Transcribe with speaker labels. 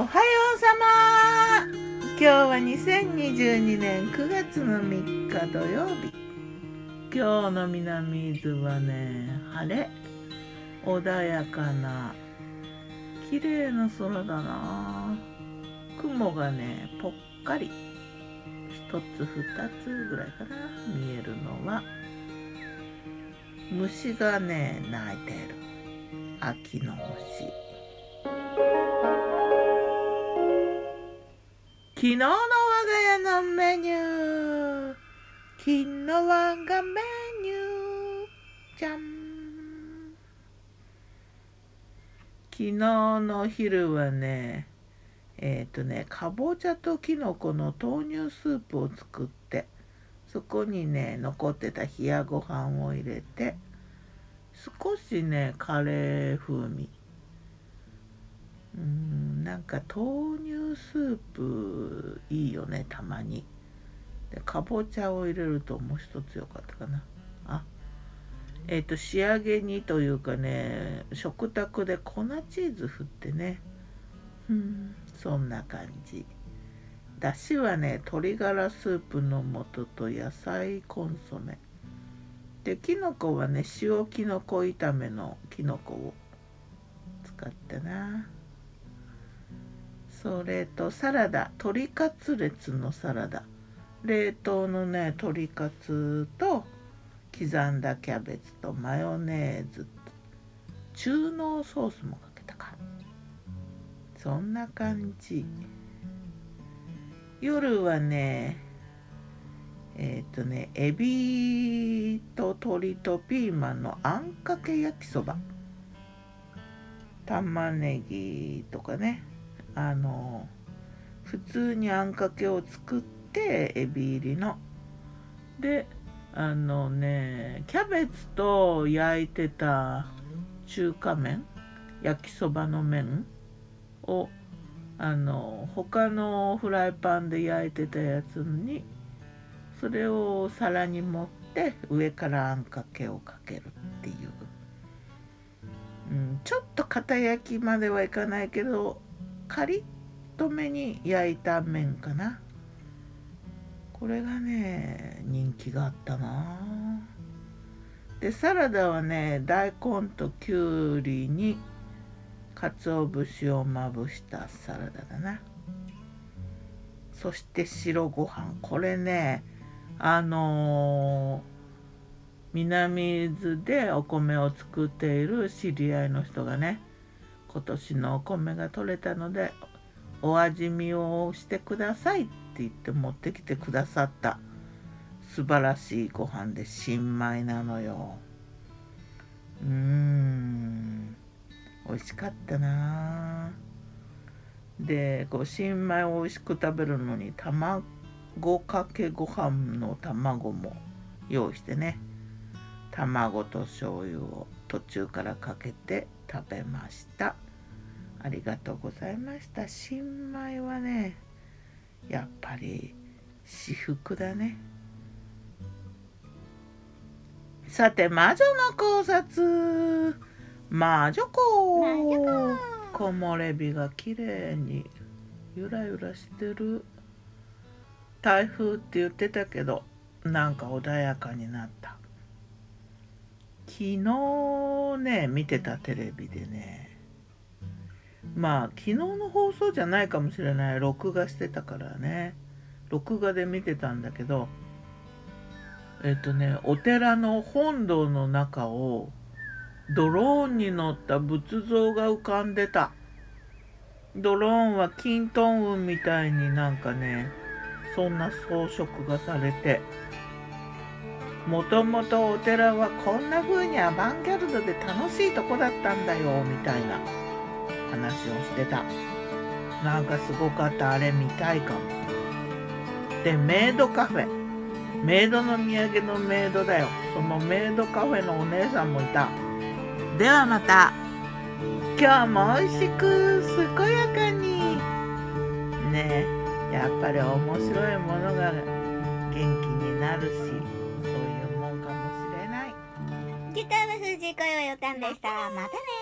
Speaker 1: おはようさま。今日は2022年9月の3日土曜日。今日の南伊豆はね晴れ。穏やかな綺麗な空だな。雲がねぽっかり。一つ二つぐらいかな見えるのは。虫がね鳴いてる。秋の虫昨日の我が家のメニュー。昨日我がメニュー。じゃん。昨日の昼はねえっ、ー、とねかぼちゃときのこの豆乳スープを作ってそこにね残ってた冷やご飯を入れて少しねカレー風味。うんなんか豆乳スープいいよねたまに。でかぼちゃを入れるともう一つよかったかな。あえっ、ー、と仕上げにというかね食卓で粉チーズ振ってね。うん。そんな感じ。だしはね鶏ガラスープの素と野菜コンソメ。できのこはね塩きのこ炒めのきのこを使ってなそれとサラダ鶏カツレツのサラダ。冷凍のね鶏カツと刻んだキャベツとマヨネーズ。中濃ソースもかけたかそんな感じ。夜はねえっ、ー、とねエビと鶏とピーマンのあんかけ焼きそば。玉ねぎとかね。あの普通にあんかけを作ってエビ入りの。であのねキャベツと焼いてた中華麺焼きそばの麺をあの他のフライパンで焼いてたやつにそれを皿に盛って上からあんかけをかけるっていう、うん、ちょっと片焼きまではいかないけどカリッとめに焼いた麺かな。これがね人気があったな。でサラダはね大根ときゅうりに鰹節をまぶしたサラダだな。そして白ご飯。これねあのー、南伊豆でお米を作っている知り合いの人がね今年のお米が取れたのでお味見をしてくださいって言って持ってきてくださった。素晴らしいご飯で新米なのよ。うーん美味しかったな。でこう新米を美味しく食べるのに卵かけご飯の卵も用意してね。卵と醤油を途中からかけて食べました。ありがとうございました。新米はねやっぱり私服だね。さて魔女の考察。魔女子。木漏れ日が綺麗にゆらゆらしてる。台風って言ってたけどなんか穏やかになった。昨日ね見てたテレビでねまあ昨日の放送じゃないかもしれない。録画してたからね。録画で見てたんだけどえっとねお寺の本堂の中をドローンに乗った仏像が浮かんでた。ドローンはキントン雲みたいになんかねそんな装飾がされて。もともとお寺はこんな風にアバンギャルドで楽しいとこだったんだよみたいな。話をしてた。なんかすごかった。あれ見たいかも。でメイドカフェ。メイドの土産のメイドだよ。そのメイドカフェのお姉さんもいた。ではまた。今日も美味しく健やかに。ねやっぱり面白いものが元気になるしギターの藤子よよたんでした。またね